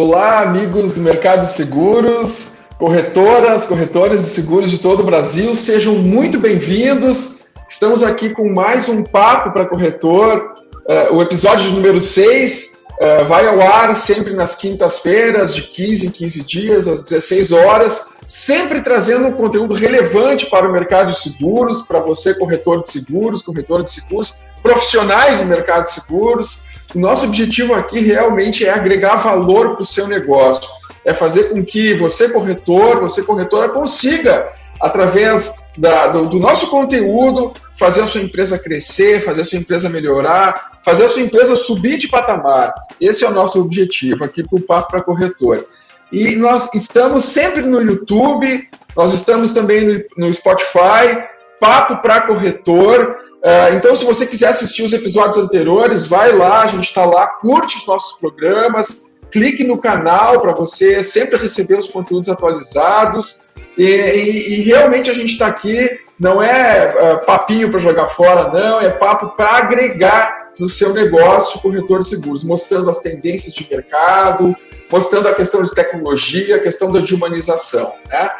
Olá, amigos do mercado de seguros, corretoras, corretores de seguros de todo o Brasil, sejam muito bem-vindos. Estamos aqui com mais um papo para corretor, uh, o episódio número 6. Uh, eh, vai ao ar sempre nas quintas-feiras, de 15 em 15 dias, às 16 horas, sempre trazendo um conteúdo relevante para o mercado de seguros, para você, corretor de seguros, corretor de seguros, profissionais do mercado de seguros. O nosso objetivo aqui realmente é agregar valor para o seu negócio, é fazer com que você, corretor, você, corretora, consiga, através da, do, do, nosso conteúdo, fazer a sua empresa crescer, fazer a sua empresa melhorar, fazer a sua empresa subir de patamar. Esse é o nosso objetivo aqui para o Papo para Corretor. E nós estamos sempre no YouTube, nós estamos também no, no Spotify, Papo para Corretor. Uh, então, se você quiser assistir os episódios anteriores, vai lá, a gente está lá, curte os nossos programas, clique no canal para você sempre receber os conteúdos atualizados. E, e, e realmente a gente está aqui, não é uh, papinho para jogar fora, não, é papo para agregar no seu negócio corretor de seguros, mostrando as tendências de mercado, mostrando a questão de tecnologia, a questão da humanização. Né?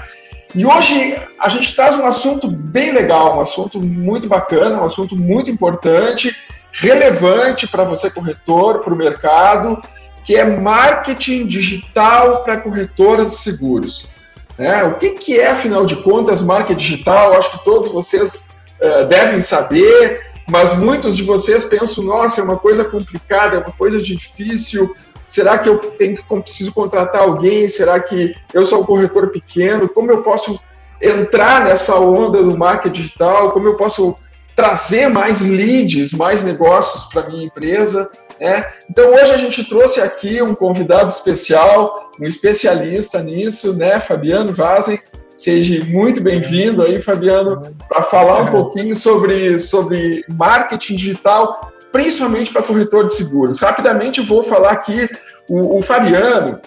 E hoje a gente traz um assunto bem legal, um assunto muito bacana, um assunto muito importante, relevante para você corretor, para o mercado, que é marketing digital para corretoras de seguros. É, o que, que é, afinal de contas, marketing digital? Acho que todos vocês uh, devem saber, mas muitos de vocês pensam, nossa, é uma coisa complicada, é uma coisa difícil, Será que eu tenho que preciso contratar alguém? Será que eu sou um corretor pequeno? Como eu posso entrar nessa onda do marketing digital? Como eu posso trazer mais leads, mais negócios para minha empresa? Né? Então hoje a gente trouxe aqui um convidado especial, um especialista nisso, né, Fabiano Vazen. Seja muito bem-vindo aí, Fabiano, para falar um pouquinho sobre, sobre marketing digital principalmente para corretor de seguros. Rapidamente vou falar aqui, o, o, Fabiano,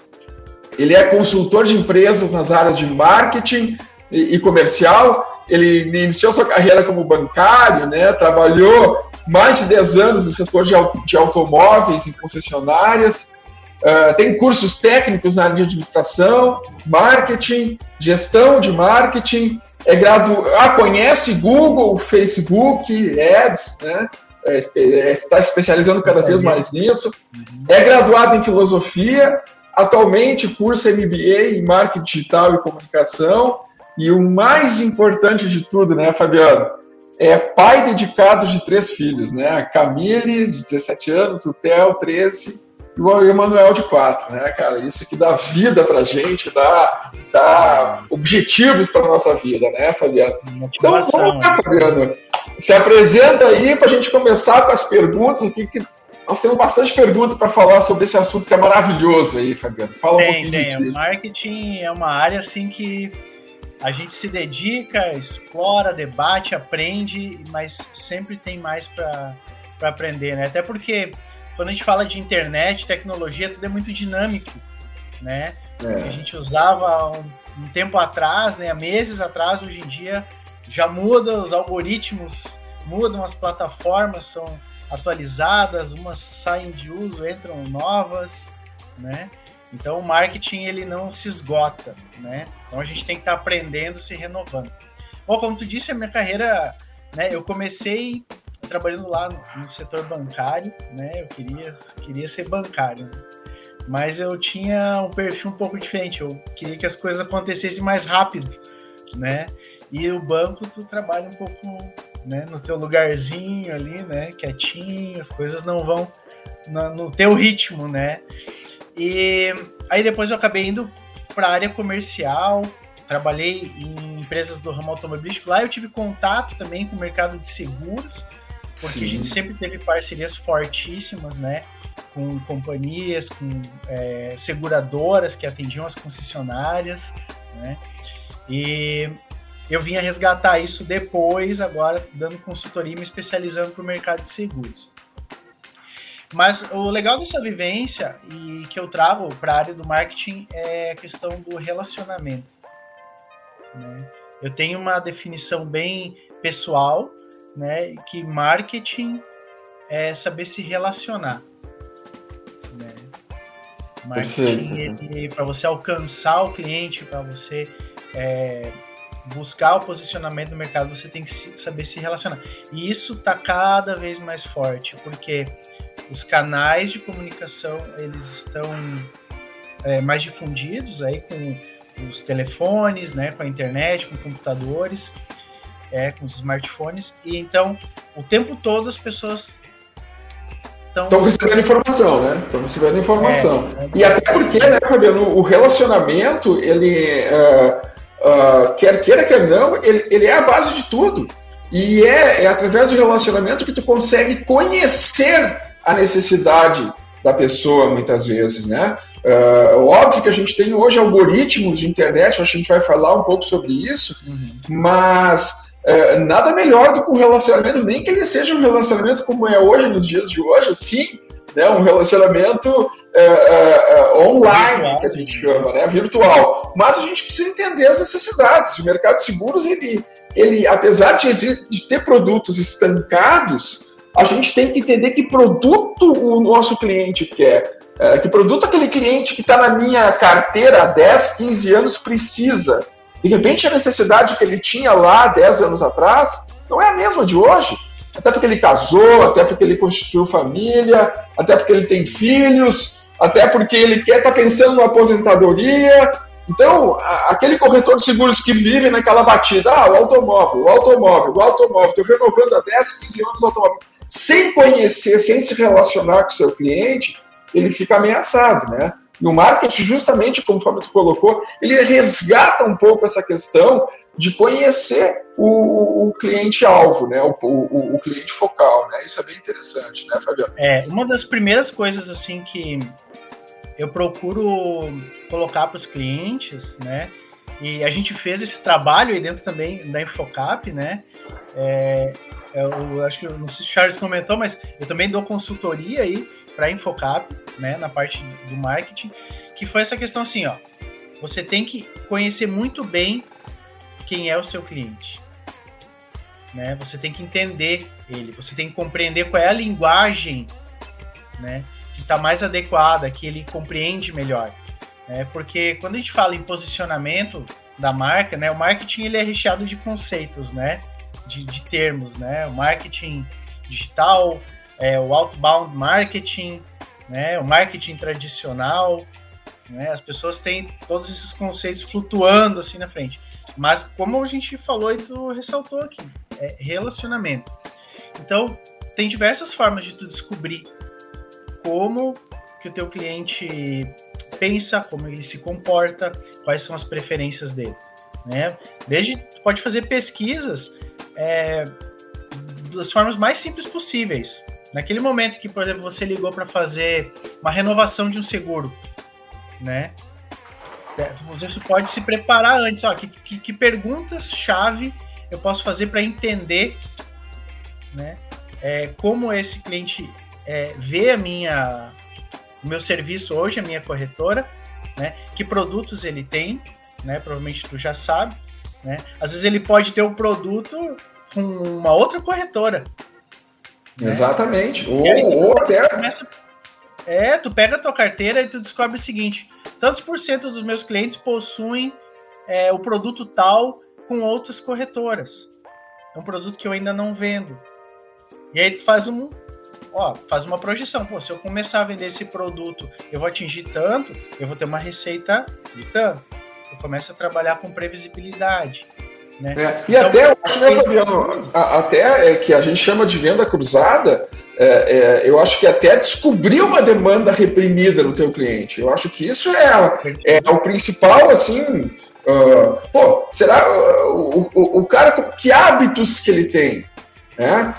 ele é consultor de empresas nas áreas de marketing e, e comercial, ele iniciou sua carreira como bancário, né, trabalhou mais de 10 anos no setor de, de automóveis em concessionárias, uh, tem cursos técnicos na área de administração, marketing, gestão de marketing, é gradu... ah, conhece Google, Facebook, Ads, né? É, é, está especializando cada vez mais nisso. É graduado em filosofia, atualmente cursa MBA em marketing digital e comunicação. E o mais importante de tudo, né, Fabiano? É pai dedicado de três filhos, né? A Camille, de 17 anos, o Theo, 13, e o Emanuel, de 4, né, cara? Isso que dá vida pra gente, dá, dá objetivos pra nossa vida, né, Fabiano? Então, vamos lá, Fabiano se apresenta aí para a gente começar com as perguntas aqui, que nós temos bastante pergunta para falar sobre esse assunto que é maravilhoso aí, Fabiano. Fala tem, um pouquinho tem. ti. Marketing é uma área assim que a gente se dedica, explora, debate, aprende, mas sempre tem mais para aprender, né? Até porque quando a gente fala de internet, tecnologia, tudo é muito dinâmico, né? É. A gente usava um, um tempo atrás, né, há meses atrás, hoje em dia já muda, os algoritmos mudam, as plataformas são atualizadas, umas saem de uso, entram novas, né? Então o marketing ele não se esgota, né? Então a gente tem que estar tá aprendendo, se renovando. Bom, como tu disse, a minha carreira, né? Eu comecei trabalhando lá no, setor bancário, né? Eu queria queria ser bancário, né? mas eu tinha um perfil um pouco diferente. Eu queria que as coisas acontecessem mais rápido, né? E o banco, tu trabalha um pouco né, no teu lugarzinho ali, né? Quietinho, as coisas não vão no, no teu ritmo, né? E aí depois eu acabei indo para a área comercial, trabalhei em empresas do ramo automobilístico. Lá eu tive contato também com o mercado de seguros, porque Sim. a gente sempre teve parcerias fortíssimas, né? Com companhias, com é, seguradoras que atendiam as concessionárias, né? E eu vinha resgatar isso depois, agora dando consultoria e me especializando para o mercado de seguros. Mas o legal dessa vivência e que eu trago para a área do marketing é a questão do relacionamento. Né? Eu tenho uma definição bem pessoal, né, que marketing é saber se relacionar. Né? Marketing, para você alcançar o cliente, para você é, buscar o posicionamento no mercado, você tem que saber se relacionar. E isso está cada vez mais forte, porque os canais de comunicação eles estão é, mais difundidos aí com os telefones, né, com a internet, com computadores, é, com os smartphones. E então, o tempo todo as pessoas estão recebendo informação, né? Estão recebendo informação. É, é, e até porque, né, Fabiano, o relacionamento, ele uh, uh, quer queira, quer não, ele, ele é a base de tudo. E é, é através do relacionamento que tu consegue conhecer a necessidade da pessoa, muitas vezes, né? Uh, óbvio que a gente tem hoje algoritmos de internet, acho que a gente vai falar um pouco sobre isso, uhum. mas uh, nada melhor do que um relacionamento, nem que ele seja um relacionamento como é hoje, nos dias de hoje, assim, né? um relacionamento uh, online, virtual. que a gente chama, né? virtual. Mas a gente precisa entender as necessidades. O mercado de seguros, ele, ele apesar de, de ter produtos estancados, a gente tem que entender que produto o nosso cliente quer. É, que produto aquele cliente que está na minha carteira há 10, 15 anos precisa. De repente, a necessidade que ele tinha lá 10 anos atrás não é a mesma de hoje. Até porque ele casou, até porque ele constituiu família, até porque ele tem filhos, até porque ele quer estar tá pensando na aposentadoria. Então, aquele corretor de seguros que vive naquela batida, ah, o automóvel, o automóvel, o automóvel, estou renovando há 10, 15 anos o automóvel sem conhecer, sem se relacionar com o seu cliente, ele fica ameaçado, né? E o marketing, justamente conforme tu colocou, ele resgata um pouco essa questão de conhecer o, o cliente-alvo, né? O, o, o, cliente focal, né? Isso é bem interessante, né, Fabiano? É, uma das primeiras coisas, assim, que eu procuro colocar para os clientes, né? E a gente fez esse trabalho aí dentro também da Infocap, né? É, eu acho que não sei se o Charles comentou, mas eu também dou consultoria aí para Infocap, né, na parte do marketing, que foi essa questão assim, ó. Você tem que conhecer muito bem quem é o seu cliente. Né? Você tem que entender ele, você tem que compreender qual é a linguagem, né, que está mais adequada, que ele compreende melhor. Né? Porque quando a gente fala em posicionamento da marca, né, o marketing ele é recheado de conceitos, né? de, de termos, né? O marketing digital, é, o outbound marketing, né? O marketing tradicional, né? As pessoas têm todos esses conceitos flutuando assim na frente. Mas como a gente falou e tu ressaltou aqui, é relacionamento. Então, tem diversas formas de tu descobrir como que o teu cliente pensa, como ele se comporta, quais são as preferências dele, né? Desde pode fazer pesquisas é, das formas mais simples possíveis. Naquele momento que, por exemplo, você ligou para fazer uma renovação de um seguro, né? É, você pode se preparar antes, ó, que, que, que perguntas-chave eu posso fazer para entender, né? É, como esse cliente é, vê a minha, o meu serviço hoje, a minha corretora, né? Que produtos ele tem, né? Provavelmente tu já sabe, né? Às vezes ele pode ter o um produto com uma outra corretora. Né? Exatamente. Ou, ou até. Começa... É, tu pega a tua carteira e tu descobre o seguinte: tantos por cento dos meus clientes possuem é, o produto tal com outras corretoras. É um produto que eu ainda não vendo. E aí tu faz um. Ó, faz uma projeção. Pô, se eu começar a vender esse produto, eu vou atingir tanto, eu vou ter uma receita de tanto. Eu começo a trabalhar com previsibilidade. Né? É, e então, até, acho, né, Fabiano, até é, que a gente chama de venda cruzada, é, é, eu acho que até descobrir uma demanda reprimida no teu cliente. Eu acho que isso é, é o principal, assim. Uh, pô, será uh, o, o, cara, que hábitos que ele tem? Né?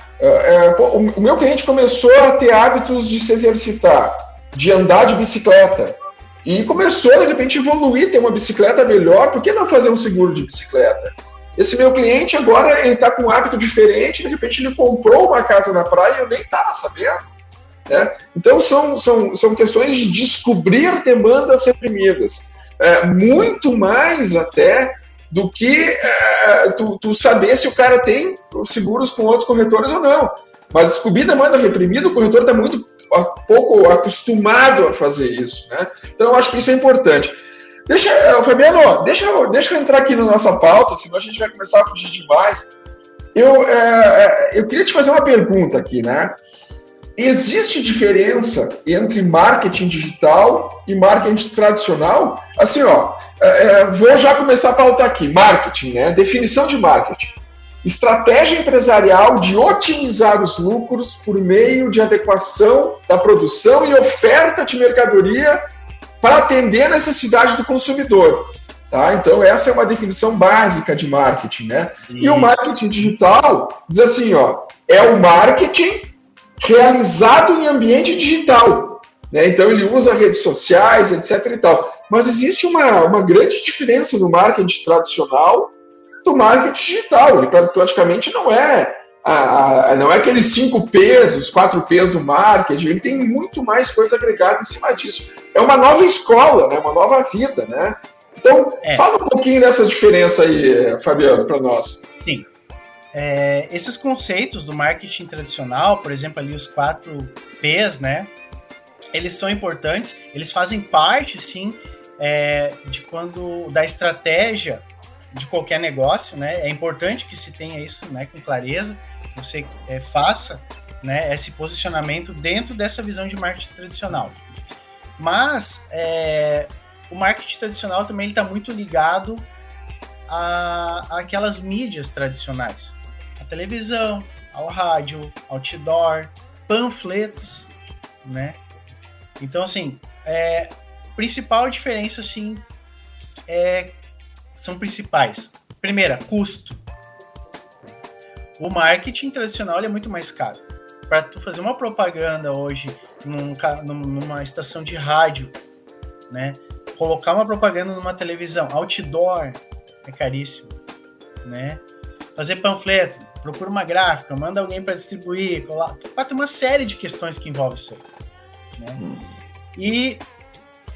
Pô, o, o meu cliente começou a ter hábitos de se exercitar, de andar de bicicleta. E começou, de repente, a evoluir, ter uma bicicleta melhor, por que não fazer um seguro de bicicleta? Esse meu cliente agora ele está com um hábito diferente, de repente ele comprou uma casa na praia e eu nem estava sabendo. Né? Então são, são, são questões de descobrir demandas reprimidas. É, muito mais até do que é, tu, tu, saber se o cara tem seguros com outros corretores ou não. Mas descobrir demanda reprimida, o corretor está muito pouco acostumado a fazer isso, né? Então eu acho que isso é importante. Deixa, eh, Fabiano, deixa, deixa eu entrar aqui na nossa pauta, senão a gente vai começar a fugir demais. Eu, é, eu queria te fazer uma pergunta aqui, né? Existe diferença entre marketing digital e marketing tradicional? Assim, ó, é, vou já começar a pautar aqui. Marketing, né? Definição de marketing. Estratégia empresarial de otimizar os lucros por meio de adequação da produção e oferta de mercadoria para atender a necessidade do consumidor. Tá? Então, essa é uma definição básica de marketing. Né? E o marketing digital diz assim: ó, é o marketing realizado em ambiente digital. Né? Então, ele usa redes sociais, etc. E tal. Mas existe uma, uma grande diferença no marketing tradicional do marketing digital. Ele praticamente não é a, a, não é aqueles cinco P's, os quatro P's do marketing, ele tem muito mais coisa agregada em cima disso. É uma nova escola, né? uma nova vida. Né? Então, é. fala um pouquinho dessa diferença aí, Fabiano, para nós. Sim. É, esses conceitos do marketing tradicional, por exemplo, ali os quatro P's, né? Eles são importantes, eles fazem parte, sim, é, de quando da estratégia de qualquer negócio, né? É importante que se tenha isso, né, com clareza, você é, faça, né, esse posicionamento dentro dessa visão de marketing tradicional. Mas é, o marketing tradicional também está muito ligado a, aquelas mídias tradicionais, televisão, ao rádio, outdoor, panfletos, né? Então assim, é, principal diferença assim é são principais. Primeira, custo. O marketing tradicional é muito mais caro. Para tu fazer uma propaganda hoje num, numa estação de rádio, né? Colocar uma propaganda numa televisão, outdoor, é caríssimo, né? Fazer panfleto, procura uma gráfica, manda alguém para distribuir, tem uma série de questões que envolvem isso aí, né? Hum. E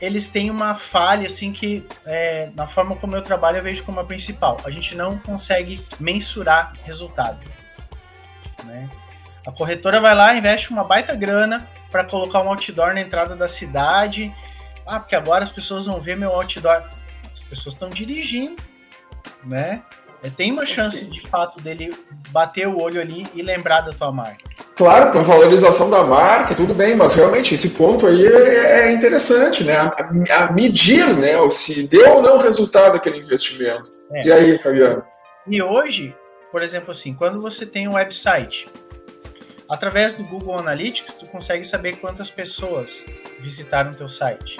eles têm uma falha, assim, que é, na forma como eu trabalho eu vejo como a principal. A gente não consegue mensurar resultado. Né? A corretora vai lá, investe uma baita grana para colocar um outdoor na entrada da cidade. Ah, porque agora as pessoas vão ver meu outdoor. As pessoas estão dirigindo, né? É, tem uma chance de fato dele bater o olho ali e lembrar da tua marca. Claro, com a valorização da marca, tudo bem, mas realmente esse ponto aí é, é interessante, né? A, a, medir, né? Se deu ou não resultado aquele investimento. É. E aí, Fabiano? E hoje, por exemplo, assim, quando você tem um website, através do Google Analytics, tu consegue saber quantas pessoas visitaram teu site,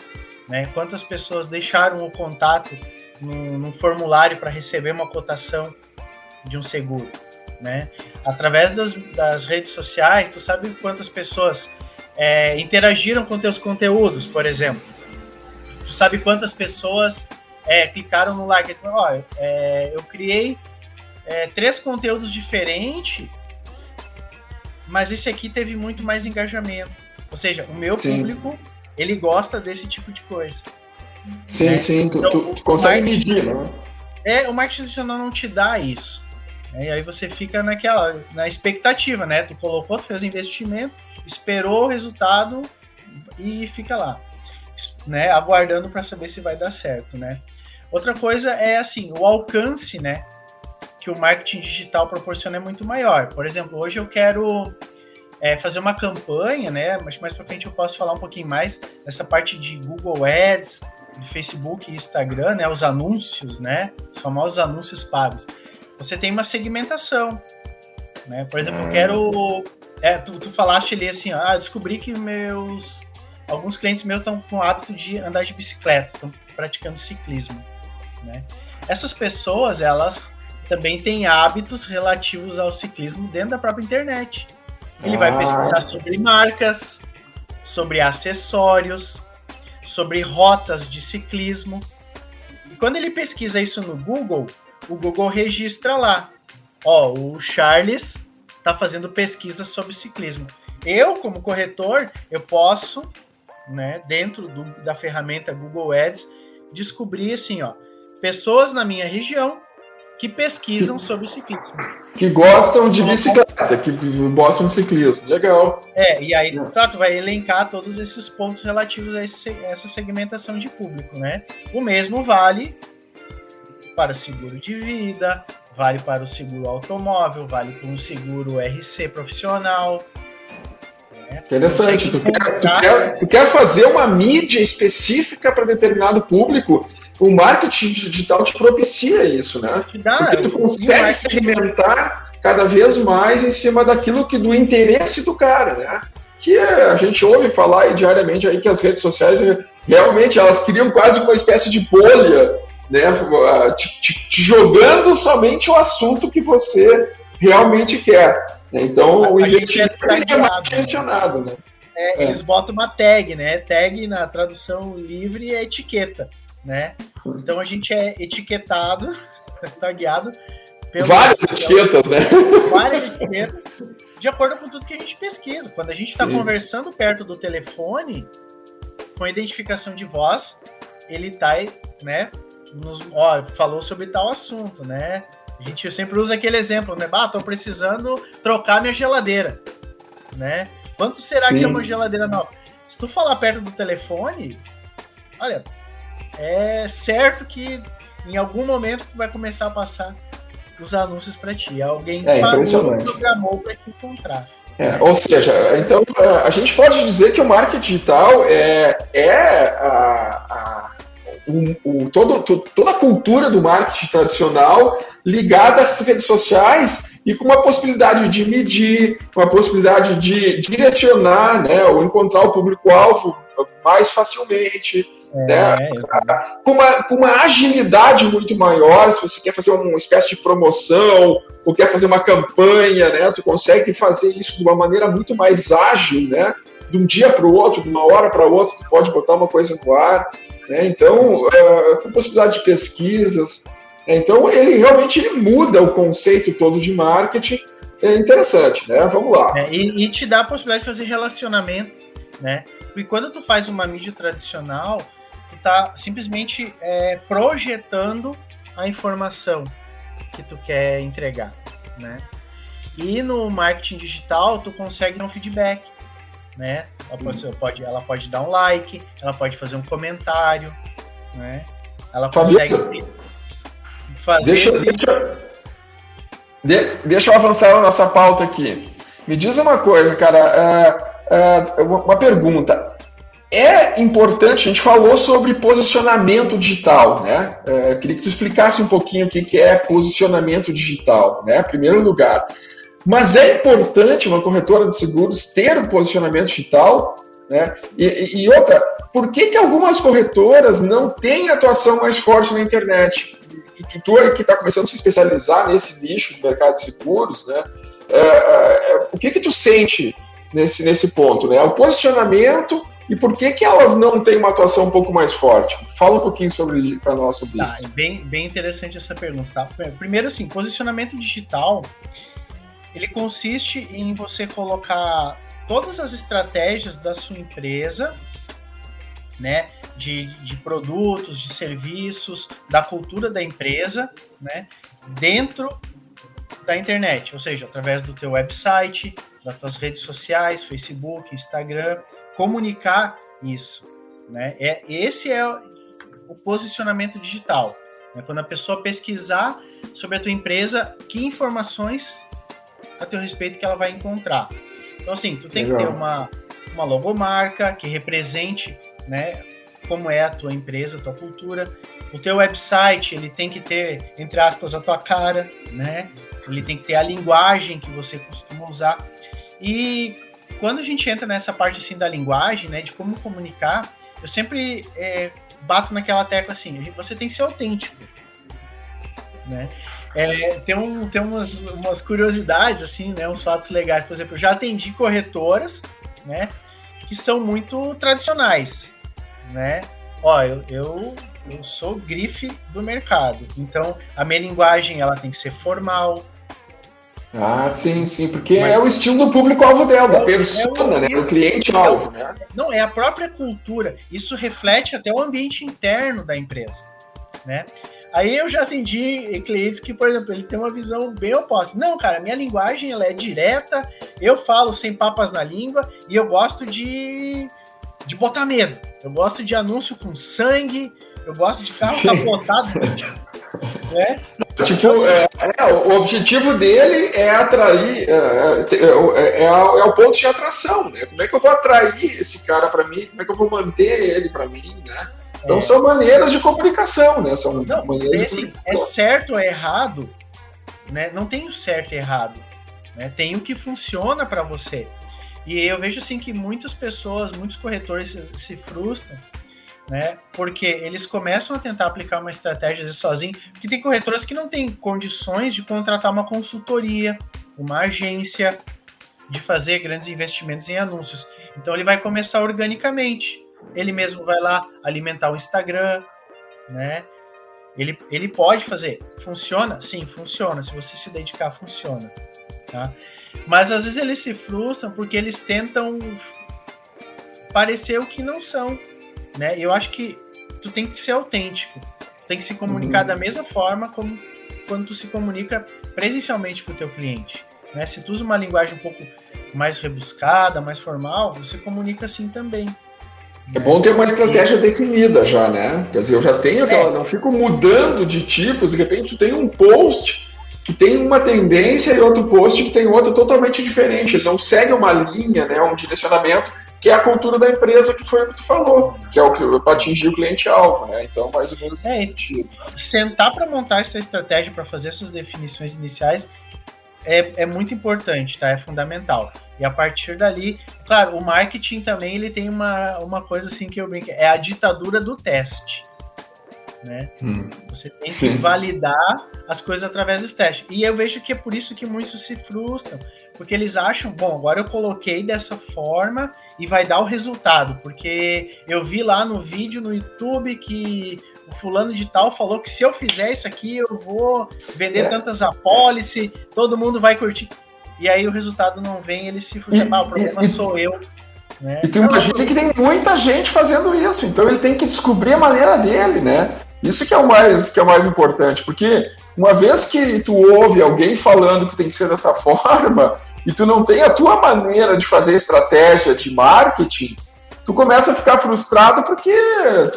né? Quantas pessoas deixaram o contato num, num formulário para receber uma cotação de um seguro, né? Através das, das redes sociais, tu sabe quantas pessoas é, interagiram com teus conteúdos, por exemplo. Tu sabe quantas pessoas é, clicaram no like. Ó, é, eu criei é, três conteúdos diferentes, mas esse aqui teve muito mais engajamento. Ou seja, o meu Sim. público ele gosta desse tipo de coisa. Sim, né? sim, tu, então, tu, tu consegue medir, né? É, o marketing tradicional não te dá isso. Né? E aí você fica naquela, na expectativa, né? Tu colocou, tu fez o investimento, esperou o resultado e fica lá, né? Aguardando para saber se vai dar certo, né? Outra coisa é assim, o alcance, né? Que o marketing digital proporciona é muito maior. Por exemplo, hoje eu quero é, fazer uma campanha, né? Mas mais para frente eu posso falar um pouquinho mais dessa parte de Google Ads, Facebook e Instagram, né, os anúncios, né, os famosos anúncios pagos, você tem uma segmentação, né? Por exemplo, eu quero, é, tu, tu falaste ali assim, ah, descobri que meus alguns clientes meus estão com o hábito de andar de bicicleta, estão praticando ciclismo, né? Essas pessoas, elas também têm hábitos relativos ao ciclismo dentro da própria internet. Ele ah. vai pesquisar sobre marcas, sobre acessórios, sobre rotas de ciclismo. E quando ele pesquisa isso no Google, o Google registra lá. Ó, o Charles está fazendo pesquisa sobre ciclismo. Eu, como corretor, eu posso, né, dentro do, da ferramenta Google Ads, descobrir assim, ó, pessoas na minha região que pesquisam que, sobre ciclismo. Que gostam de bicicleta, que gostam de ciclismo. Legal. É, e aí tá, tu vai elencar todos esses pontos relativos a esse, essa segmentação de público, né? O mesmo vale para seguro de vida, vale para o seguro automóvel, vale para um seguro RC profissional. Né? Interessante. Tu quer, tu, quer, tu quer fazer uma mídia específica para determinado público o marketing digital te propicia isso, né? Dá, Porque tu consegue segmentar cada vez mais em cima daquilo que do interesse do cara, né? Que é, a gente ouve falar diariamente aí que as redes sociais realmente elas criam quase uma espécie de bolha, né? Te, te, te jogando somente o assunto que você realmente quer. Né? Então a o investimento é, é mais direcionado, né? É, é. Eles botam uma tag, né? Tag na tradução livre é etiqueta né? Então a gente é etiquetado, tagueado pelas várias etiquetas, né? Várias etiquetas, de acordo com tudo que a gente pesquisa. Quando a gente está conversando perto do telefone, com identificação de voz, ele tá, né? Nos, ó, falou sobre tal assunto, né? A gente sempre usa aquele exemplo, né? Ah, tô precisando trocar minha geladeira, né? Quanto será Sim. que é uma geladeira nova? Se tu falar perto do telefone, olha, é certo que em algum momento vai começar a passar os anúncios para ti. Alguém é, impressionante. programou para te encontrar. É, ou seja, então a gente pode dizer que o marketing digital é, é a, a, o, o, todo, toda a cultura do marketing tradicional ligada às redes sociais e com uma possibilidade de medir, uma possibilidade de direcionar, né, ou encontrar o público-alvo mais facilmente, é, né? com, uma, com uma agilidade muito maior, se você quer fazer uma espécie de promoção, ou quer fazer uma campanha, né? Tu consegue fazer isso de uma maneira muito mais ágil, né? De um dia para o outro, de uma hora para outra, tu pode botar uma coisa no ar. Né? Então, uh, com possibilidade de pesquisas. Né? Então, ele realmente ele muda o conceito todo de marketing. É interessante, né? Vamos lá. É, e, e te dá a possibilidade de fazer relacionamento, né? Porque quando tu faz uma mídia tradicional, está simplesmente é, projetando a informação que tu quer entregar, né? E no marketing digital tu consegue dar um feedback, né? Ela pode, pode, ela pode dar um like, ela pode fazer um comentário, né? Ela consegue fazer. Deixa, esse... deixa, de, deixa eu avançar a nossa pauta aqui. Me diz uma coisa, cara. Uh, uh, uma pergunta é importante, a gente falou sobre posicionamento digital, né? É, queria que tu explicasse um pouquinho o que, é posicionamento digital, né? Primeiro lugar. Mas é importante uma corretora de seguros ter um posicionamento digital, né? E, e outra, por que, que algumas corretoras não têm atuação mais forte na internet? Tu, tu aí que está começando a se especializar nesse nicho do mercado de seguros, né? É, é, é, o que que tu sente nesse, nesse ponto, né? O posicionamento e por que, que elas não têm uma atuação um pouco mais forte? Fala um pouquinho sobre para nós sobre tá, isso. É bem, bem interessante essa pergunta. Tá? Primeiro, assim, posicionamento digital, ele consiste em você colocar todas as estratégias da sua empresa, né, de, de produtos, de serviços, da cultura da empresa, né, dentro da internet, ou seja, através do teu website, das tuas redes sociais, Facebook, Instagram, comunicar isso. Né? É, esse é o posicionamento digital. Né? Quando a pessoa pesquisar sobre a tua empresa, que informações a teu respeito que ela vai encontrar. Então, assim, tu tem Legal. que ter uma, uma logomarca que represente né, como é a tua empresa, a tua cultura. O teu website, ele tem que ter, entre aspas, a tua cara, né? Ele tem que ter a linguagem que você costuma usar. E quando a gente entra nessa parte assim da linguagem, né, de como comunicar, eu sempre é, bato naquela tecla assim, você tem que ser autêntico, né? É, tem um, tem umas, umas curiosidades assim, né, uns fatos legais. Por exemplo, eu já atendi corretoras, né, que são muito tradicionais, né? Ó, eu, eu, eu sou grife do mercado, então a minha linguagem ela tem que ser formal, ah, sim, sim, porque Mas, é o estilo do público-alvo dela, da é persona, é o, né? O cliente-alvo, né? Não, é a própria cultura. Isso reflete até o ambiente interno da empresa, né? Aí eu já atendi clientes que, por exemplo, ele tem uma visão bem oposta. Não, cara, minha linguagem ela é direta, eu falo sem papas na língua e eu gosto de, de botar medo. Eu gosto de anúncio com sangue, eu gosto de carro capotado. né? Tipo, é, é, o objetivo dele é atrair, é, é, é, é, o ponto de atração, né? Como é que eu vou atrair esse cara para mim? Como é que eu vou manter ele para mim, né? Então são maneiras de comunicação, né? São Não, maneiras esse, de É certo ou errado, né? Não tem o certo e errado, né? Tem o que funciona para você. E eu vejo assim que muitas pessoas, muitos corretores se, se frustram né? Porque eles começam a tentar aplicar uma estratégia sozinho, porque tem corretoras que não têm condições de contratar uma consultoria, uma agência, de fazer grandes investimentos em anúncios. Então ele vai começar organicamente. Ele mesmo vai lá alimentar o Instagram, né? Ele, ele pode fazer. Funciona? Sim, funciona. Se você se dedicar, funciona. Tá? Mas às vezes eles se frustram porque eles tentam parecer o que não são né? Eu acho que tu tem que ser autêntico, tu tem que se comunicar uhum. da mesma forma como quando tu se comunica presencialmente com o teu cliente, né? Se tu usa uma linguagem um pouco mais rebuscada, mais formal, você comunica assim também. É bom ter uma estratégia definida já, né? Quer dizer, eu já tenho aquela, é. não fico mudando de tipos, de repente tu tem um post que tem uma tendência e outro post que tem outra totalmente diferente. Ele não segue uma linha, né, um direcionamento que é a cultura da empresa, que foi o que tu falou, que é o que para atingir o cliente-alvo, né? Então, mais ou menos nesse é, sentido. Sentar para montar essa estratégia, para fazer essas definições iniciais, é, é muito importante, tá? É fundamental. E a partir dali, claro, o marketing também ele tem uma, uma coisa assim que eu brinco, é a ditadura do teste. Né? Hum, Você tem sim. que validar as coisas através dos testes. E eu vejo que é por isso que muitos se frustram, porque eles acham, bom, agora eu coloquei dessa forma e vai dar o resultado, porque eu vi lá no vídeo no YouTube que o fulano de tal falou que se eu fizer isso aqui eu vou vender é. tantas apólice, todo mundo vai curtir. E aí o resultado não vem, ele se frustra, ah, o problema e, sou eu. Né? E tu imagina que tem muita gente fazendo isso, então ele tem que descobrir a maneira dele, né? Isso que é o mais que é o mais importante, porque uma vez que tu ouve alguém falando que tem que ser dessa forma, e tu não tem a tua maneira de fazer estratégia de marketing, tu começa a ficar frustrado porque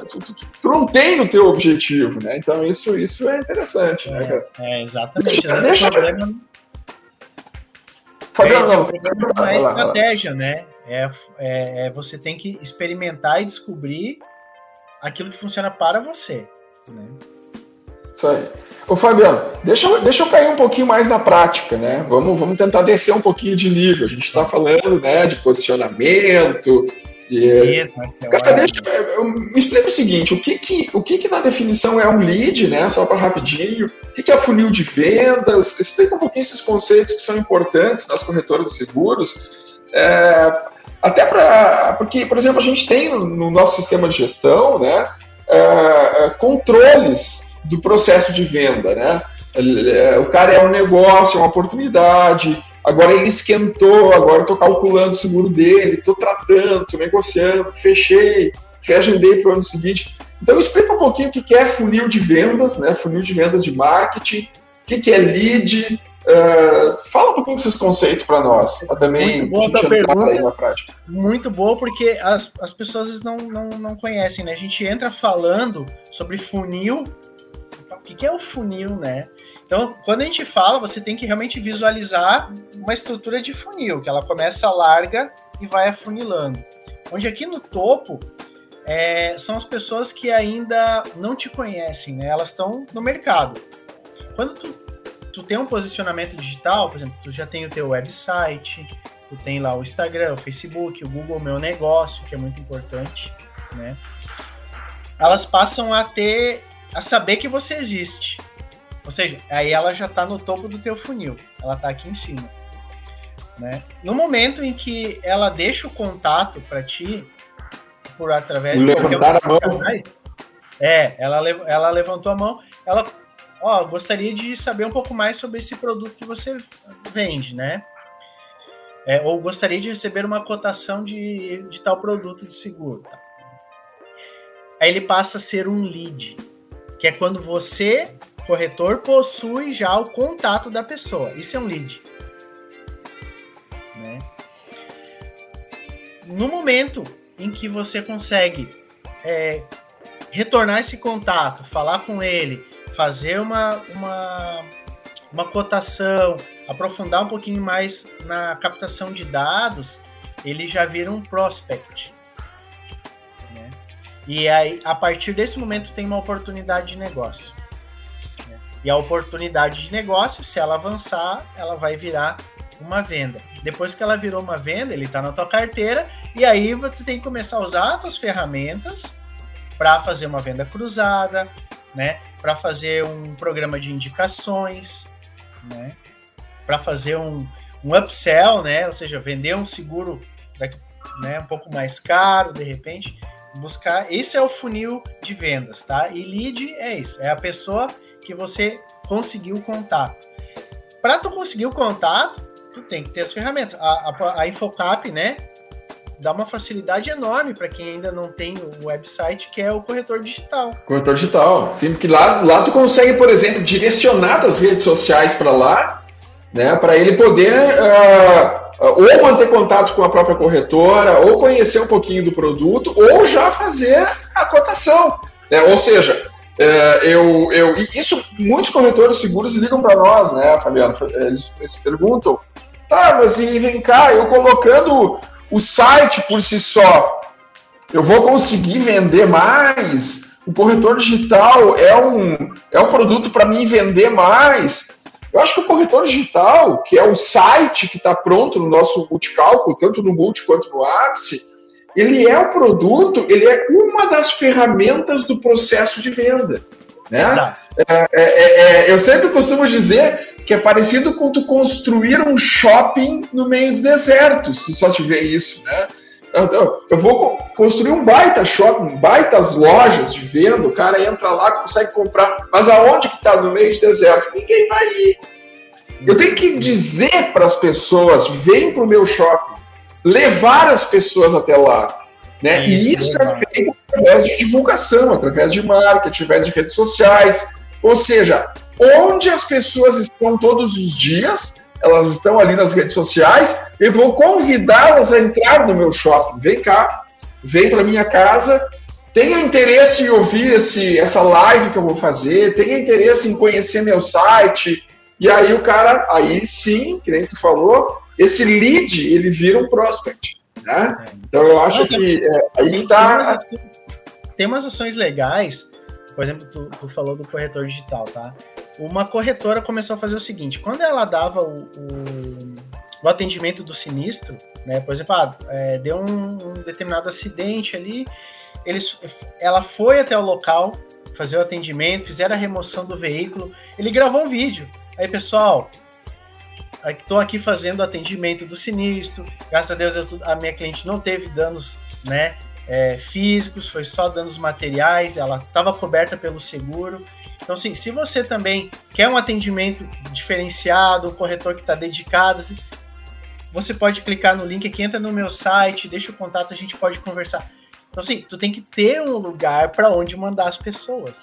tu, tu, tu não tem no teu objetivo, né? Então isso, isso é interessante, né, cara? É, exatamente. Deixa, deixa... Problema... Fabiano, é, não. não é estratégia, né? É, é, é, você tem que experimentar e descobrir aquilo que funciona para você, né? Isso aí. Ô Fabiano, deixa eu, deixa eu cair um pouquinho mais na prática, né? Vamos, vamos tentar descer um pouquinho de nível. A gente está falando né, de posicionamento. De... Isso, Cara, deixa, eu, me explica o seguinte: o que, que, o que, que na definição é um lead, né? Só para rapidinho. O que, que é funil de vendas? Explica um pouquinho esses conceitos que são importantes nas corretoras de seguros. É, até para. Porque, por exemplo, a gente tem no, no nosso sistema de gestão, né? É controles do processo de venda, né? É, o cara é um negócio, é uma oportunidade. Agora ele esquentou, agora estou calculando o seguro dele, estou tratando, estou negociando, fechei, reagendei para o ano seguinte. Então explica um pouquinho o que é funil de vendas, né? Funil de vendas de marketing, o que é lead. Uh, fala um pouquinho desses conceitos para nós, para também Muito boa a pergunta, aí na prática. Muito boa, porque as, as pessoas não, não, não conhecem, né? A gente entra falando sobre funil o que é o funil, né? Então, quando a gente fala, você tem que realmente visualizar uma estrutura de funil, que ela começa larga e vai afunilando. Onde aqui no topo é, são as pessoas que ainda não te conhecem, né? Elas estão no mercado. Quando tu, tu tem um posicionamento digital, por exemplo, tu já tem o teu website, tu tem lá o Instagram, o Facebook, o Google Meu Negócio, que é muito importante, né? Elas passam a ter a saber que você existe. Ou seja, aí ela já está no topo do teu funil, ela está aqui em cima. Né? No momento em que ela deixa o contato para ti, por através de levantar a mão. é, ela, ela levantou a mão, ela, ó, gostaria de saber um pouco mais sobre esse produto que você vende, né? É, ou gostaria de receber uma cotação de, de tal produto de seguro. Tá? Aí ele passa a ser um lead que é quando você, corretor, possui já o contato da pessoa. Isso é um lead. Né? No momento em que você consegue é, retornar esse contato, falar com ele, fazer uma, uma, uma cotação, aprofundar um pouquinho mais na captação de dados, ele já vira um prospect. Né? E aí, a partir desse momento, tem uma oportunidade de negócio. Né? E a oportunidade de negócio, se ela avançar, ela vai virar uma venda. Depois que ela virou uma venda, ele está na tua carteira, e aí você tem que começar a usar as tuas ferramentas para fazer uma venda cruzada, né? Para fazer um programa de indicações, né? Para fazer um, um upsell, né? Ou seja, vender um seguro né, um pouco mais caro, de repente, buscar. Esse é o funil de vendas, tá? E lead é isso, é a pessoa que você conseguiu o contato. Para tu conseguir o contato, tu tem que ter as ferramentas. A, a, a Infocap, né? Dá uma facilidade enorme para quem ainda não tem o website, que é o corretor digital. Corretor digital, sim, porque lá, lá tu consegue, por exemplo, direcionar das redes sociais para lá, né, para ele poder uh, ou manter contato com a própria corretora, ou conhecer um pouquinho do produto, ou já fazer a cotação. Né? Ou seja, uh, eu, eu, isso muitos corretores seguros ligam para nós, né, Fabiano? Eles, eles perguntam, tá, mas e vem cá, eu colocando o site por si só, eu vou conseguir vender mais. O corretor digital é um, é um produto para mim vender mais. Eu acho que o corretor digital, que é o site que está pronto no nosso multicálculo, tanto no multi quanto no ápice, ele é o produto, ele é uma das ferramentas do processo de venda. Né? É, é, é, eu sempre costumo dizer que é parecido com tu construir um shopping no meio do deserto, se tu só tiver isso, né? Eu, eu vou construir um baita shopping, baitas lojas de venda, o cara entra lá, consegue comprar, mas aonde que está no meio do deserto? Ninguém vai ir. Eu tenho que dizer para as pessoas, vem para o meu shopping, levar as pessoas até lá. Né? Isso, e isso é feito através de divulgação, através de marketing, através de redes sociais. Ou seja, onde as pessoas estão todos os dias, elas estão ali nas redes sociais, eu vou convidá-las a entrar no meu shopping. Vem cá, vem para minha casa, tenha interesse em ouvir esse, essa live que eu vou fazer, tenha interesse em conhecer meu site, e aí o cara, aí sim, que nem tu falou, esse lead, ele vira um prospect. Né? Então eu acho que é, aí está... Tem umas ações legais, por exemplo, tu, tu falou do corretor digital, tá? Uma corretora começou a fazer o seguinte: quando ela dava o, o, o atendimento do sinistro, né, por exemplo, ah, é, deu um, um, determinado acidente ali, eles, ela foi até o local fazer o atendimento, fizeram a remoção do veículo, ele gravou um vídeo. Aí, pessoal, estou aqui fazendo o atendimento do sinistro, graças a Deus eu, a minha cliente não teve danos, né? É, físicos, foi só danos materiais, ela estava coberta pelo seguro. Então, assim, se você também quer um atendimento diferenciado, um corretor que está dedicado, assim, você pode clicar no link aqui, entra no meu site, deixa o contato, a gente pode conversar. Então, assim, tu tem que ter um lugar para onde mandar as pessoas.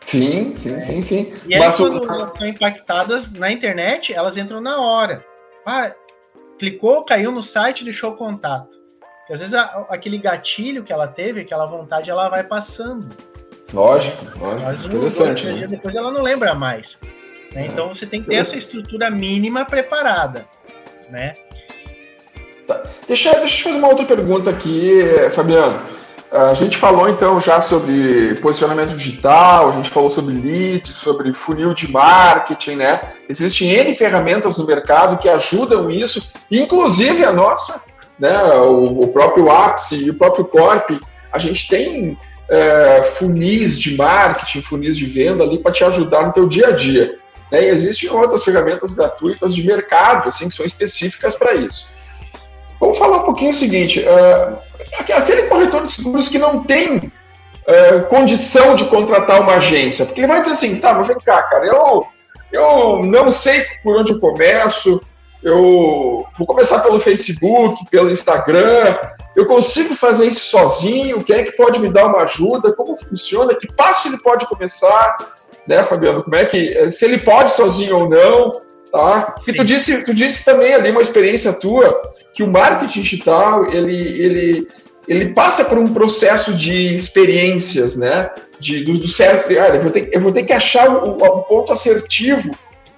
Sim, sim, é. sim, sim. E aí, Mas quando elas estão impactadas na internet, elas entram na hora. Ah, clicou, caiu no site, deixou o contato. Porque às vezes a, aquele gatilho que ela teve, aquela vontade, ela vai passando. Lógico, lógico. Mas Interessante. né? depois ela não lembra mais. Né? É. Então você tem que ter essa estrutura mínima preparada. Né? Tá. Deixa, deixa eu te fazer uma outra pergunta aqui, Fabiano. A gente falou então já sobre posicionamento digital, a gente falou sobre lead, sobre funil de marketing, né? Existem N ferramentas no mercado que ajudam isso, inclusive a nossa, né? O, o próprio Axie e o próprio Corp. A gente tem é, funis de marketing, funis de venda ali para te ajudar no teu dia a dia. Né? E existem outras ferramentas gratuitas de mercado, assim, que são específicas para isso. Vamos falar um pouquinho o seguinte: uh, aquele corretor de seguros que não tem uh, condição de contratar uma agência, porque ele vai dizer assim, tá, mas vem cá, cara, eu, eu não sei por onde eu começo, eu vou começar pelo Facebook, pelo Instagram, Eu consigo fazer isso sozinho? Quem é que pode me dar uma ajuda? Como funciona? Que passo ele pode começar? Né, Fabiano? Como é que. Se ele pode sozinho ou não? Tá? Porque tu disse, tu disse também ali uma experiência tua que o marketing digital ele, ele, ele passa por um processo de experiências, né? De, do, do certo. Ah, eu, vou ter, eu vou ter que achar o, o ponto assertivo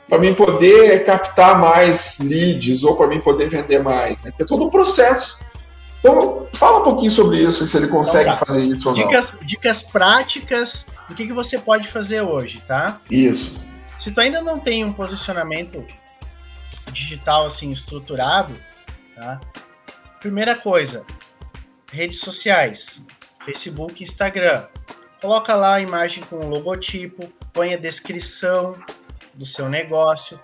para mim poder captar mais leads ou para mim poder vender mais. Né? é todo um processo. Então, fala um pouquinho sobre isso, se ele consegue então, tá. fazer isso ou dicas, não. Dicas práticas do que, que você pode fazer hoje, tá? Isso. Se tu ainda não tem um posicionamento digital assim estruturado, tá? Primeira coisa, redes sociais, Facebook, Instagram. Coloca lá a imagem com o logotipo, põe a descrição do seu negócio,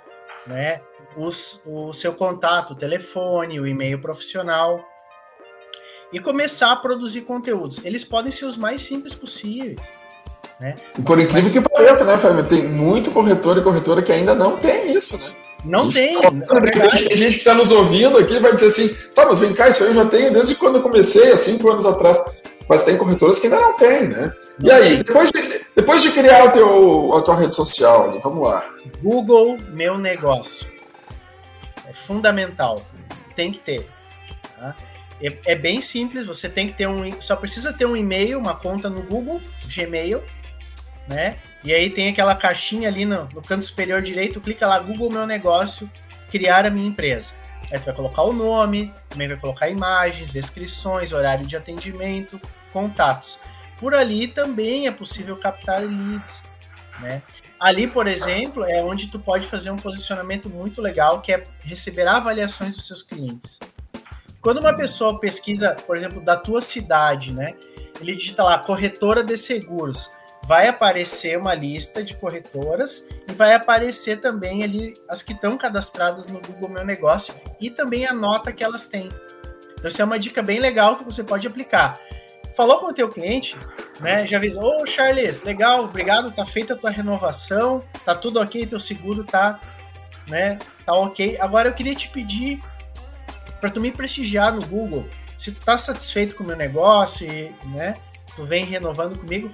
né? Os, o seu contato, o telefone, o e-mail profissional e começar a produzir conteúdos. Eles podem ser os mais simples possíveis. Né? Por incrível Mas, que pareça, né, Fábio? Tem muito corretor e corretora que ainda não tem isso, né? Não tem. Tá, tem gente que está nos ouvindo aqui vai dizer assim, tá, mas vem cá, isso aí eu já tenho desde quando eu comecei, há cinco anos atrás. Mas tem corretoras que ainda não tem, né? E aí, depois de, depois de criar o teu, a tua rede social, ali, vamos lá. Google Meu Negócio. É fundamental. Tem que ter. É, é, bem simples, você tem que ter um. Só precisa ter um e-mail, uma conta no Google, Gmail, né? E aí tem aquela caixinha ali no, no canto superior direito, clica lá, Google Meu Negócio, criar a minha empresa. Aí vai colocar o nome, também vai colocar imagens, descrições, horário de atendimento, contatos. Por ali também é possível captar leads, né? Ali, por exemplo, é onde tu pode fazer um posicionamento muito legal, que é receber avaliações dos seus clientes. Quando uma pessoa pesquisa, por exemplo, da tua cidade, né? Ele digita lá corretora de seguros, vai aparecer uma lista de corretoras e vai aparecer também ali as que estão cadastradas no Google Meu Negócio e também a nota que elas têm. Então, isso é uma dica bem legal que você pode aplicar. Falou com o teu cliente, né? Já avisou, ô oh, Charles, legal, obrigado, tá feita a tua renovação, tá tudo ok, teu seguro tá, né? Tá ok. Agora eu queria te pedir para tu me prestigiar no Google. Se tu tá satisfeito com o meu negócio e, né, tu vem renovando comigo,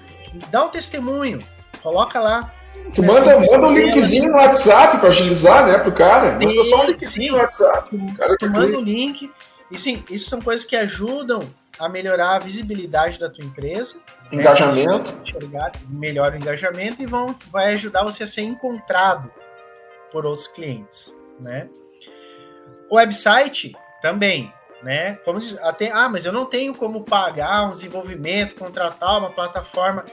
dá um testemunho, coloca lá. Tu manda, manda um linkzinho no WhatsApp para agilizar, né, pro cara. Manda só um linkzinho no WhatsApp. Tu, cara tu manda o um link. E sim, isso são coisas que ajudam a melhorar a visibilidade da tua empresa. Né, engajamento. Né, melhora o engajamento e vão, vai ajudar você a ser encontrado por outros clientes, né? O website também, né? Como diz, até, ah, mas eu não tenho como pagar um desenvolvimento, contratar uma plataforma.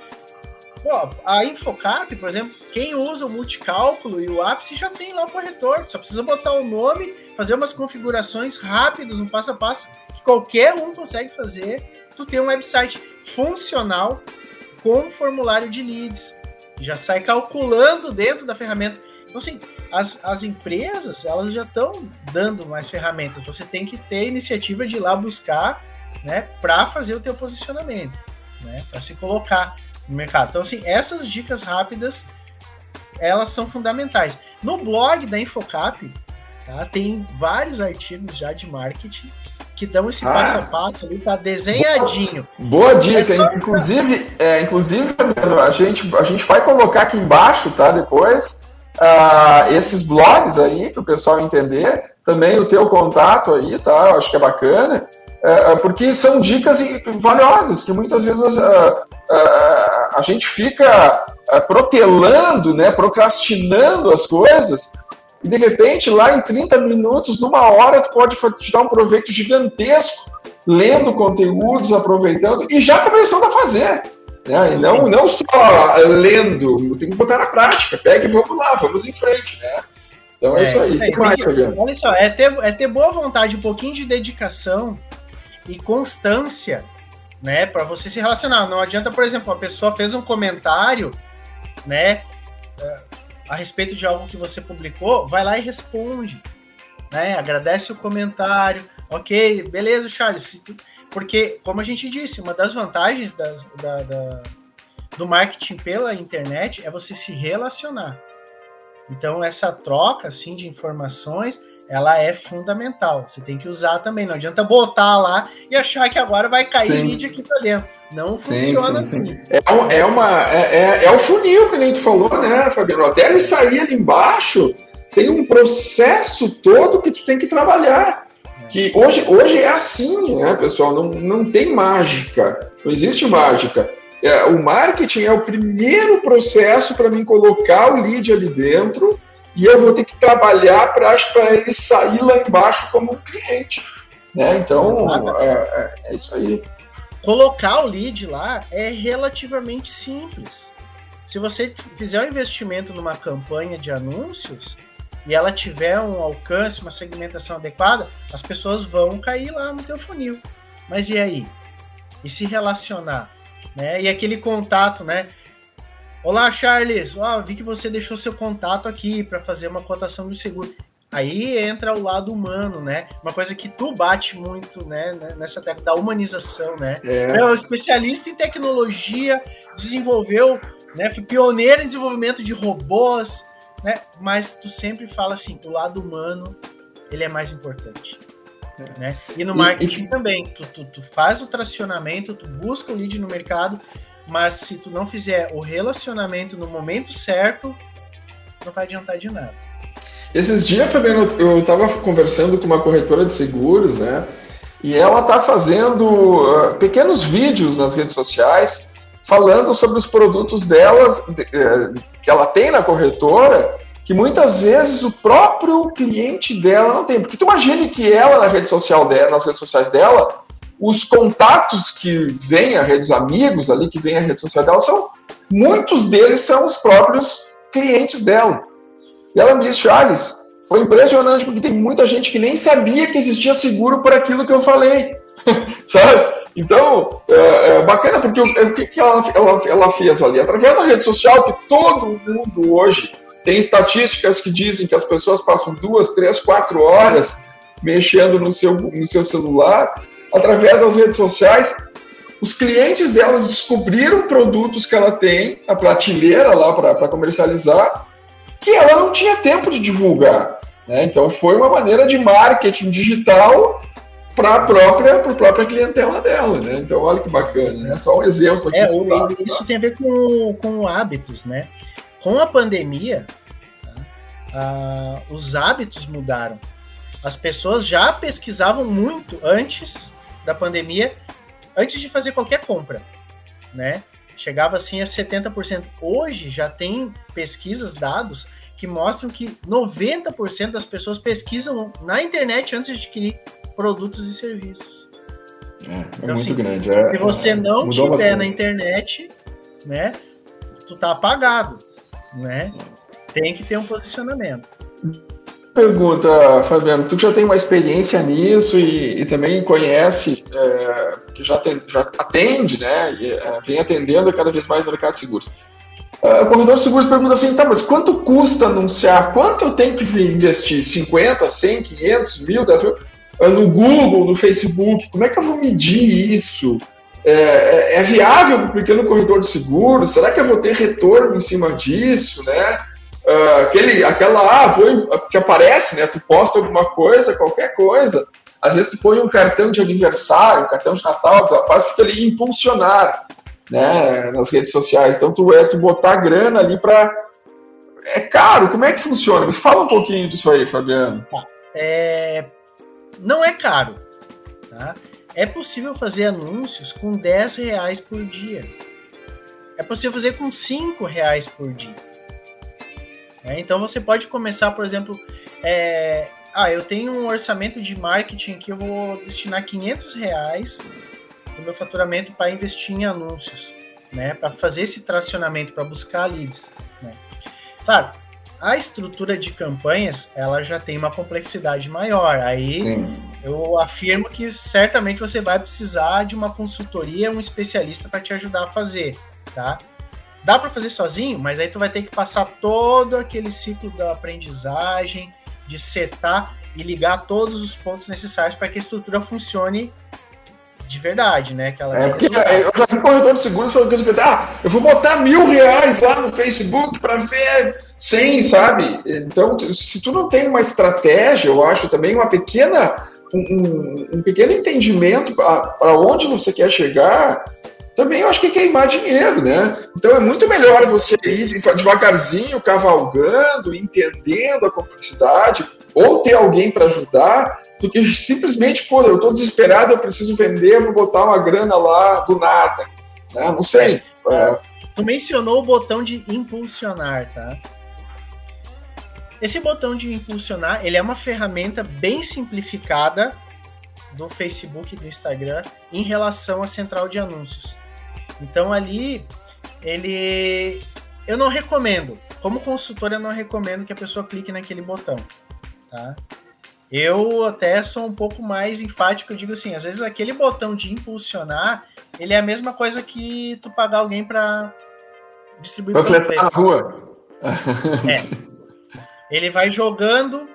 Pô, a Infocap, por exemplo, quem usa o multicálculo e o ápice já tem lá o corretor, só precisa botar o nome, fazer umas configurações rápidas, um passo a passo, que qualquer um consegue fazer. Tu tem um website funcional com formulário de leads. Já sai calculando dentro da ferramenta. Então, assim, as, as empresas, elas já estão dando mais ferramentas. Você tem que ter iniciativa de ir lá buscar, né, para fazer o teu posicionamento, né, para se colocar no mercado. Então, assim, essas dicas rápidas, elas são fundamentais. No blog da Infocap, tá, tem vários artigos já de marketing que dão esse ah, passo a passo ali, tá desenhadinho. Boa, boa dica, é inclusive, é, inclusive a gente, a gente vai colocar aqui embaixo, tá, depois, uh, esses blogs aí, para o pessoal entender, também o teu contato aí, tá? Eu acho que é bacana, uh, porque são dicas valiosas que muitas vezes uh, a gente fica protelando, né, procrastinando as coisas, e de repente, lá em 30 minutos, numa hora, tu pode te dar um proveito gigantesco, lendo conteúdos, aproveitando e já começando a fazer. Né? E não, não só lendo, tem que botar na prática. Pega e vamos lá, vamos em frente. Né? Então é, é isso aí. Isso aí. Mais, olha só, é ter, é ter boa vontade, um pouquinho de dedicação e constância né, para você se relacionar. Não adianta, por exemplo, a pessoa fez um comentário, né, a respeito de algo que você publicou, vai lá e responde, né, agradece o comentário, ok, beleza, Charles, porque, como a gente disse, uma das vantagens das, da, da, do marketing pela internet é você se relacionar. Então, essa troca assim, de informações ela é fundamental. Você tem que usar também. Não adianta botar lá e achar que agora vai cair sim. lead aqui para dentro. Não funciona sim, sim, assim. É, é, uma, é, é, é, o funil que a gente falou, né, Fabiano? Até ele sair ali embaixo, tem um processo todo que tu tem que trabalhar. Que hoje, hoje é assim, né, pessoal? Não, não tem mágica. Não existe mágica. É, o marketing é o primeiro processo para mim colocar o lead ali dentro e eu vou ter que trabalhar para ele sair lá embaixo como um cliente. Né? Então, é, é, é, isso aí. Colocar o lead lá é relativamente simples. Se você fizer um investimento numa campanha de anúncios e ela tiver um alcance, uma segmentação adequada, as pessoas vão cair lá no teu funil. Mas e aí? E se relacionar? Né? E aquele contato, né? Olá, Charles. Oh, vi que você deixou seu contato aqui para fazer uma cotação do seguro. Aí entra o lado humano, né? Uma coisa que tu bate muito, né? Nessa tecla da humanização, né? É. é um especialista em tecnologia, desenvolveu, né? Foi pioneiro em desenvolvimento de robôs, né? Mas tu sempre fala assim, o lado humano, ele é mais importante. É. Né? E no marketing e, e... também, tu, tu, tu faz o tracionamento, tu busca o lead no mercado, mas se tu não fizer o relacionamento no momento certo, não vai adiantar de nada. Esses dias, Fabiano, eu estava conversando com uma corretora de seguros, né? E ela está fazendo uh, pequenos vídeos nas redes sociais falando sobre os produtos delas, de, uh, que ela tem na corretora, que muitas vezes o próprio cliente dela não tem. Porque tu imagine que ela na rede social dela, nas redes sociais dela, os contatos que vêm a redes amigos ali, que vêm a rede social dela, são muitos deles são os próprios clientes dela. E ela me disse, Charles, foi impressionante porque tem muita gente que nem sabia que existia seguro por aquilo que eu falei, sabe? Então, é, é bacana porque o que, que ela, ela, ela fez ali? Através da rede social, que todo mundo hoje tem estatísticas que dizem que as pessoas passam duas, três, quatro horas mexendo no seu, no seu celular, através das redes sociais, os clientes delas descobriram produtos que ela tem, a prateleira lá para comercializar, que ela não tinha tempo de divulgar. Né? Então foi uma maneira de marketing digital para a própria, própria clientela dela. Né? Então olha que bacana, né? Só um exemplo aqui. É, citado, isso tá? tem a ver com, com hábitos, né? Com a pandemia, tá? os hábitos mudaram. As pessoas já pesquisavam muito antes da pandemia antes de fazer qualquer compra, né? Chegava assim a 70%. Hoje já tem pesquisas, dados que mostram que 90% das pessoas pesquisam na internet antes de adquirir produtos e serviços. É, é então, muito assim, grande. É, se você não tiver bastante. na internet, né, tu tá apagado, né? Tem que ter um posicionamento. Pergunta, Fabiano, tu já tem uma experiência nisso e, e também conhece, é, que já, tem, já atende, né, e, é, vem atendendo cada vez mais no mercado de seguros. É, o corredor de seguros pergunta assim, tá, mas quanto custa anunciar? Quanto eu tenho que investir? 50, 100, 500, mil, 10 mil? É, no Google, no Facebook, como é que eu vou medir isso? É, é, é viável para o pequeno corredor de seguros? Será que eu vou ter retorno em cima disso, né? uh, aquele, aquela, ah, vou, que aparece, né? Tu posta alguma coisa, qualquer coisa. Às vezes tu põe um cartão de aniversário, um cartão de Natal, quase fica ali impulsionar, né? Nas redes sociais. Então tu é tu botar grana ali para é caro. Como é que funciona? Me fala um pouquinho disso aí, Fabiano. Tá. É... Não é caro. Tá? É possível fazer anúncios com 10 reais por dia. É possível fazer com 5 reais por dia. Né? Então você pode começar, por exemplo, é, ah, eu tenho um orçamento de marketing que eu vou destinar 500 reais do meu faturamento para investir em anúncios, né? Para fazer esse tracionamento, para buscar leads. Né? Claro, a estrutura de campanhas ela já tem uma complexidade maior. Aí Sim. eu afirmo que certamente você vai precisar de uma consultoria, um especialista para te ajudar a fazer, tá? Dá para fazer sozinho, mas aí tu vai ter que passar todo aquele ciclo da aprendizagem, de setar e ligar todos os pontos necessários para que a estrutura funcione de verdade, né? Aquela é, porque eu já vi corretor de seguros falando que ah, eu vou botar mil reais lá no Facebook para ver 100, sabe? Então, se tu não tem uma estratégia, eu acho também uma pequena um, um pequeno entendimento para onde você quer chegar, também eu acho que é queimar dinheiro, né? Então é muito melhor você ir devagarzinho, cavalgando, entendendo a complexidade, ou ter alguém para ajudar, do que simplesmente, pô, eu estou desesperado, eu preciso vender, vou botar uma grana lá do nada. Né? Não sei. É. Tu mencionou o botão de impulsionar, tá? Esse botão de impulsionar, ele é uma ferramenta bem simplificada do Facebook e do Instagram em relação à central de anúncios. Então ali ele eu não recomendo, como consultor eu não recomendo que a pessoa clique naquele botão, tá? Eu até sou um pouco mais enfático, eu digo assim, às vezes aquele botão de impulsionar, ele é a mesma coisa que tu pagar alguém para distribuir panfleto na rua. É. Ele vai jogando,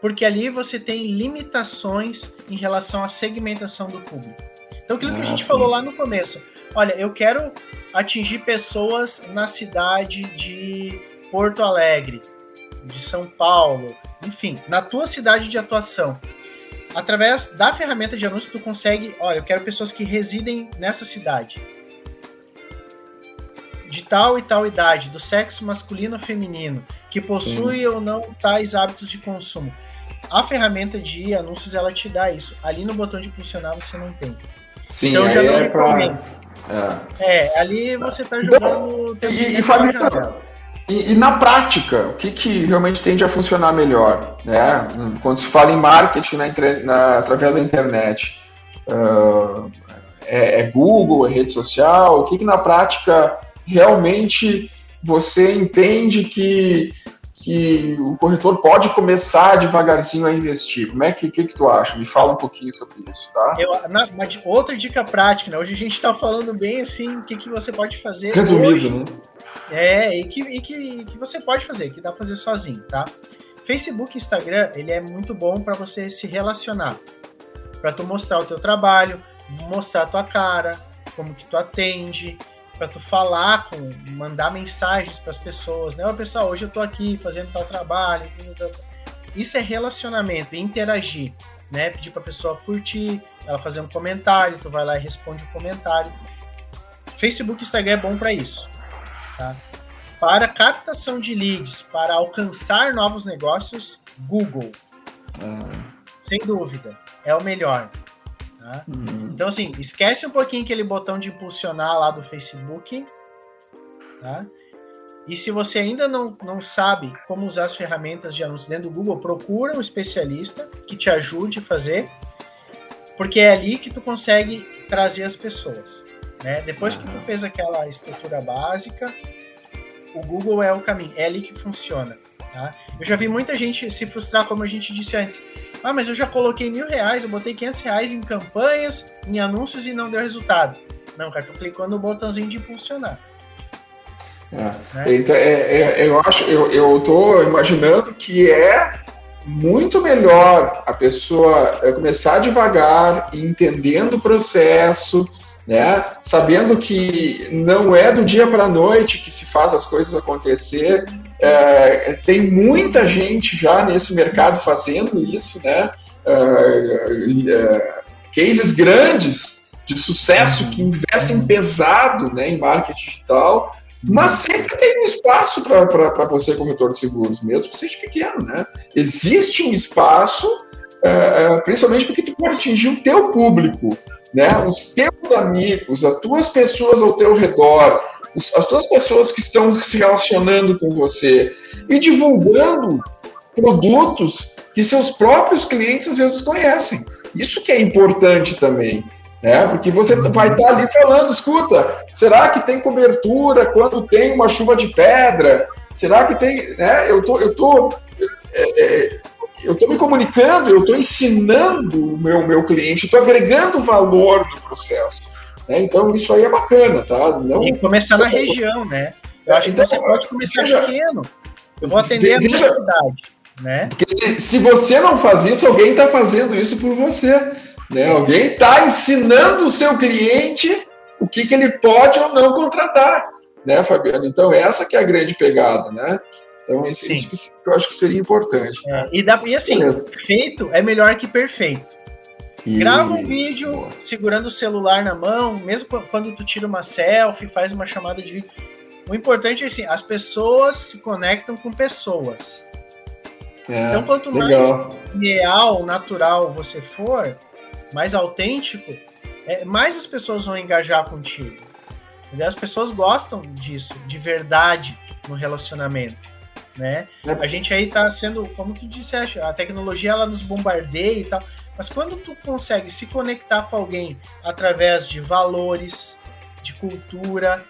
porque ali você tem limitações em relação à segmentação do público. Então, aquilo ah, que a ah, gente sim. falou lá no começo. Olha, eu quero atingir pessoas na cidade de Porto Alegre, de São Paulo, enfim, na tua cidade de atuação. Através da ferramenta de anúncio, tu consegue, olha, eu quero pessoas que residem nessa cidade. De tal e tal idade, do sexo masculino ou feminino que possui Sim. ou não tais hábitos de consumo. A ferramenta de anúncios ela te dá isso. Ali no botão de impulsionar você não tem. Sim, então já é. Pra... É. é. ali você está jogando. Então, e, e, Fabio, e, e, na prática, o que, que realmente tende a funcionar melhor? Né? Quando se fala em marketing na, na, através da internet, uh, é, é, Google, é rede social? O que, que na prática realmente você entende que, que o corretor pode começar devagarzinho a investir. Como é que, que, que tu acha? Me fala um pouquinho sobre isso, tá? Eu, na, outra dica prática, né? Hoje a gente está falando bem assim, o que, que você pode fazer. Resumido, hoje. né? É, e, que, e que, que você pode fazer, que dá para fazer sozinho, tá? Facebook e Instagram, ele é muito bom para você se relacionar, para tu mostrar o teu trabalho, mostrar a tua cara, como que tu atende, para tu falar com, mandar mensagens para as pessoas, né? Ô, pessoal, hoje eu estou aqui fazendo tal trabalho. Isso é relacionamento, interagir, né? Pedir para a pessoa curtir, ela fazer um comentário, tu vai lá e responde o um comentário. Facebook e Instagram é bom para isso, tá? Para captação de leads, para alcançar novos negócios, Google. Ah. Sem dúvida, é o melhor. Né? Uhum. Então, assim, esquece um pouquinho aquele botão de impulsionar lá do Facebook. Tá? E se você ainda não, não sabe como usar as ferramentas de anúncio dentro do Google, procura um especialista que te ajude a fazer, porque é ali que tu consegue trazer as pessoas. Né? Depois uhum. que tu fez aquela estrutura básica, o Google é o caminho, é ali que funciona. Tá? Eu já vi muita gente se frustrar, como a gente disse antes. Ah, mas eu já coloquei mil reais, eu botei 500 reais em campanhas, em anúncios e não deu resultado. Não, cara, tu clicou no botãozinho de impulsionar. É. Né? Então, é, é, eu acho, eu, eu tô imaginando que é muito melhor a pessoa é, começar devagar, entendendo o processo, né? Sabendo que não é do dia para a noite que se faz as coisas acontecer, é, tem muita gente já nesse mercado fazendo isso, né? É, é, cases grandes de sucesso que investem pesado né, em marketing digital, mas sempre tem um espaço para você, corretor de seguros, mesmo que seja pequeno. Né? Existe um espaço, é, é, principalmente porque tu pode atingir o teu público, né? os teus amigos, as tuas pessoas ao teu redor, as duas pessoas que estão se relacionando com você e divulgando produtos que seus próprios clientes às vezes conhecem. Isso que é importante também, né? Porque você vai estar ali falando, escuta, será que tem cobertura quando tem uma chuva de pedra? Será que tem, né? Eu tô, eu tô, é, é, eu tô me comunicando, eu tô ensinando o meu meu cliente, estou agregando valor no processo. Né? Então isso aí é bacana, tá? Não... Tem que começar na região, né? Eu acho então, que você pode começar veja, pequeno. Eu vou atender veja, a minha cidade, né? Porque se, se você não faz isso, alguém está fazendo isso por você. Né? Alguém está ensinando o seu cliente o que, que ele pode ou não contratar, né, Fabiano? Então, essa que é a grande pegada, né? Então, isso, isso eu acho que seria importante. É, e, dá, e assim, Beleza. feito é melhor que perfeito. Isso. Grava um vídeo segurando o celular na mão, mesmo quando tu tira uma selfie, faz uma chamada de vídeo. O importante é assim, as pessoas se conectam com pessoas. É, então, quanto legal. mais real, natural você for, mais autêntico, é, mais as pessoas vão engajar contigo. Entendeu? As pessoas gostam disso, de verdade no relacionamento. Né? É. A gente aí tá sendo, como tu disseste, a tecnologia ela nos bombardeia e tal, mas quando tu consegue se conectar com alguém através de valores, de cultura,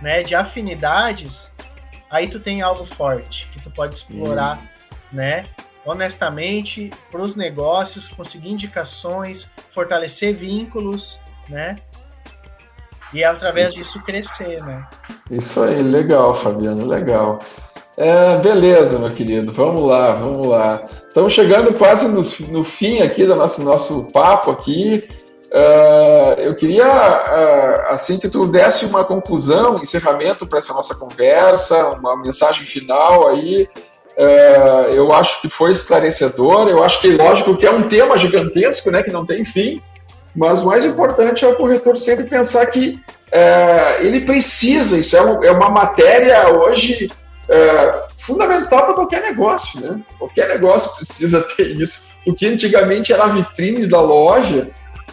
né, de afinidades, aí tu tem algo forte que tu pode explorar, Isso. né? honestamente para os negócios, conseguir indicações, fortalecer vínculos, né? E através Isso. disso crescer, né? Isso aí, legal, Fabiano, legal. É, beleza, meu querido, vamos lá, vamos lá. Estamos chegando quase no, no fim aqui do nosso, nosso papo aqui. Uh, eu queria, uh, assim, que tu desse uma conclusão, encerramento para essa nossa conversa, uma mensagem final aí, é, eu acho que foi esclarecedor. Eu acho que, lógico, que é um tema gigantesco, né, que não tem fim, mas o mais importante é o corretor sempre pensar que ele precisa, isso é, um, é uma matéria hoje é, fundamental para qualquer negócio. Né? Qualquer negócio precisa ter isso. O que antigamente era a vitrine da loja,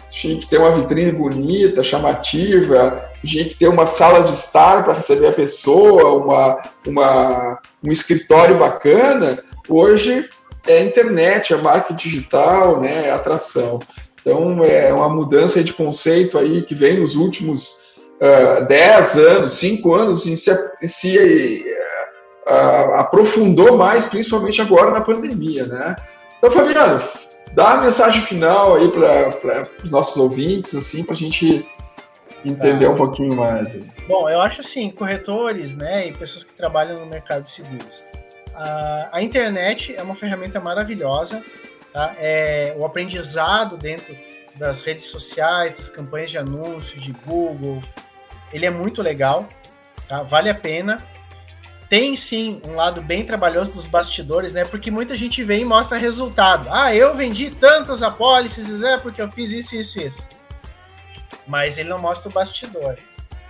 tinha que ter uma vitrine bonita, chamativa, tinha que ter uma sala de estar para receber a pessoa, uma, uma, um escritório bacana. Hoje é a internet, é marketing digital, né, é atração. Então é uma mudança de conceito aí que vem nos últimos uh, 10 anos, 5 anos, e se, se uh, aprofundou mais, principalmente agora na pandemia, né? Então, Fabiano, dá a mensagem final aí para os nossos ouvintes, assim, para a gente entender tá. um pouquinho mais. Bom, eu acho assim, corretores, né, e pessoas que trabalham no mercado de seguros. A, a internet é uma ferramenta maravilhosa, tá? É o aprendizado dentro das redes sociais, das campanhas de anúncios, de Google, ele é muito legal, tá? Vale a pena tem sim um lado bem trabalhoso dos bastidores, né? Porque muita gente vem e mostra resultado. Ah, eu vendi tantas apólices, é porque eu fiz isso, isso, isso. Mas ele não mostra o bastidor.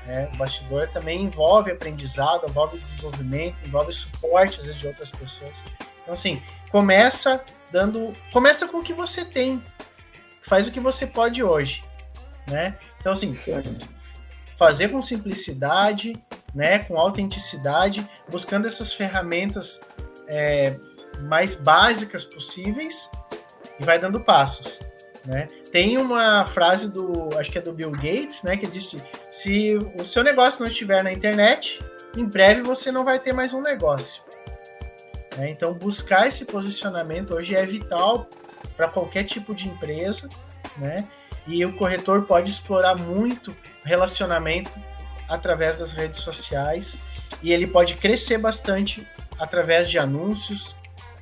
Né? O bastidor também envolve aprendizado, envolve desenvolvimento, envolve suporte às vezes, de outras pessoas. Então, assim, começa dando. Começa com o que você tem. Faz o que você pode hoje. Né? Então, assim, fazer com simplicidade, né, com autenticidade, buscando essas ferramentas é, mais básicas possíveis e vai dando passos. Né? Tem uma frase do, acho que é do Bill Gates, né, que disse: se o seu negócio não estiver na internet, em breve você não vai ter mais um negócio. Né? Então, buscar esse posicionamento hoje é vital para qualquer tipo de empresa, né? E o corretor pode explorar muito relacionamento através das redes sociais e ele pode crescer bastante através de anúncios,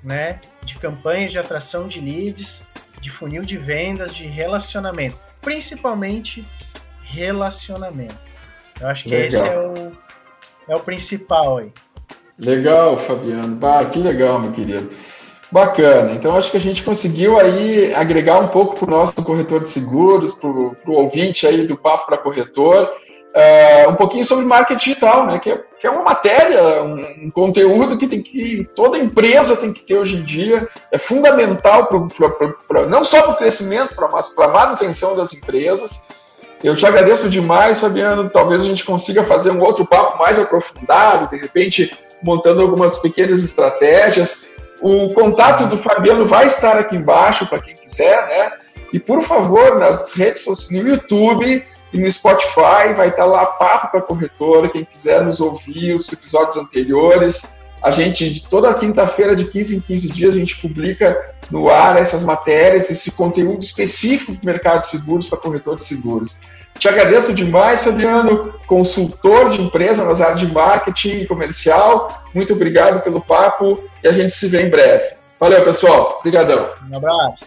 né, de campanhas de atração de leads, de funil de vendas, de relacionamento, principalmente relacionamento. Eu acho que legal. esse é o, é o principal aí. Legal, Fabiano. Bah, que legal, meu querido. Bacana. Então, acho que a gente conseguiu aí agregar um pouco para o nosso corretor de seguros, para o ouvinte aí do Papo para Corretor, uh, um pouquinho sobre marketing digital, né? Que é, que é uma matéria, um, um, conteúdo que tem que toda empresa tem que ter hoje em dia. É fundamental pro, pro, pro, não só para o crescimento, mas para a manutenção das empresas. Eu te agradeço demais, Fabiano. Talvez a gente consiga fazer um outro papo mais aprofundado, de repente montando algumas pequenas estratégias. O contato do Fabiano vai estar aqui embaixo para quem quiser, né? E por favor, nas redes sociais, no YouTube e no Spotify, vai estar lá Papo para Corretora. Quem quiser nos ouvir os episódios anteriores. A gente, toda quinta-feira, de 15 em 15 dias, a gente publica no ar essas matérias, esse conteúdo específico para o mercado de seguros, para corretor de seguros. Te agradeço demais, Fabiano, consultor de empresa nas áreas de marketing e comercial. Muito obrigado pelo papo e a gente se vê em breve. Valeu, pessoal. Obrigadão. Um abraço.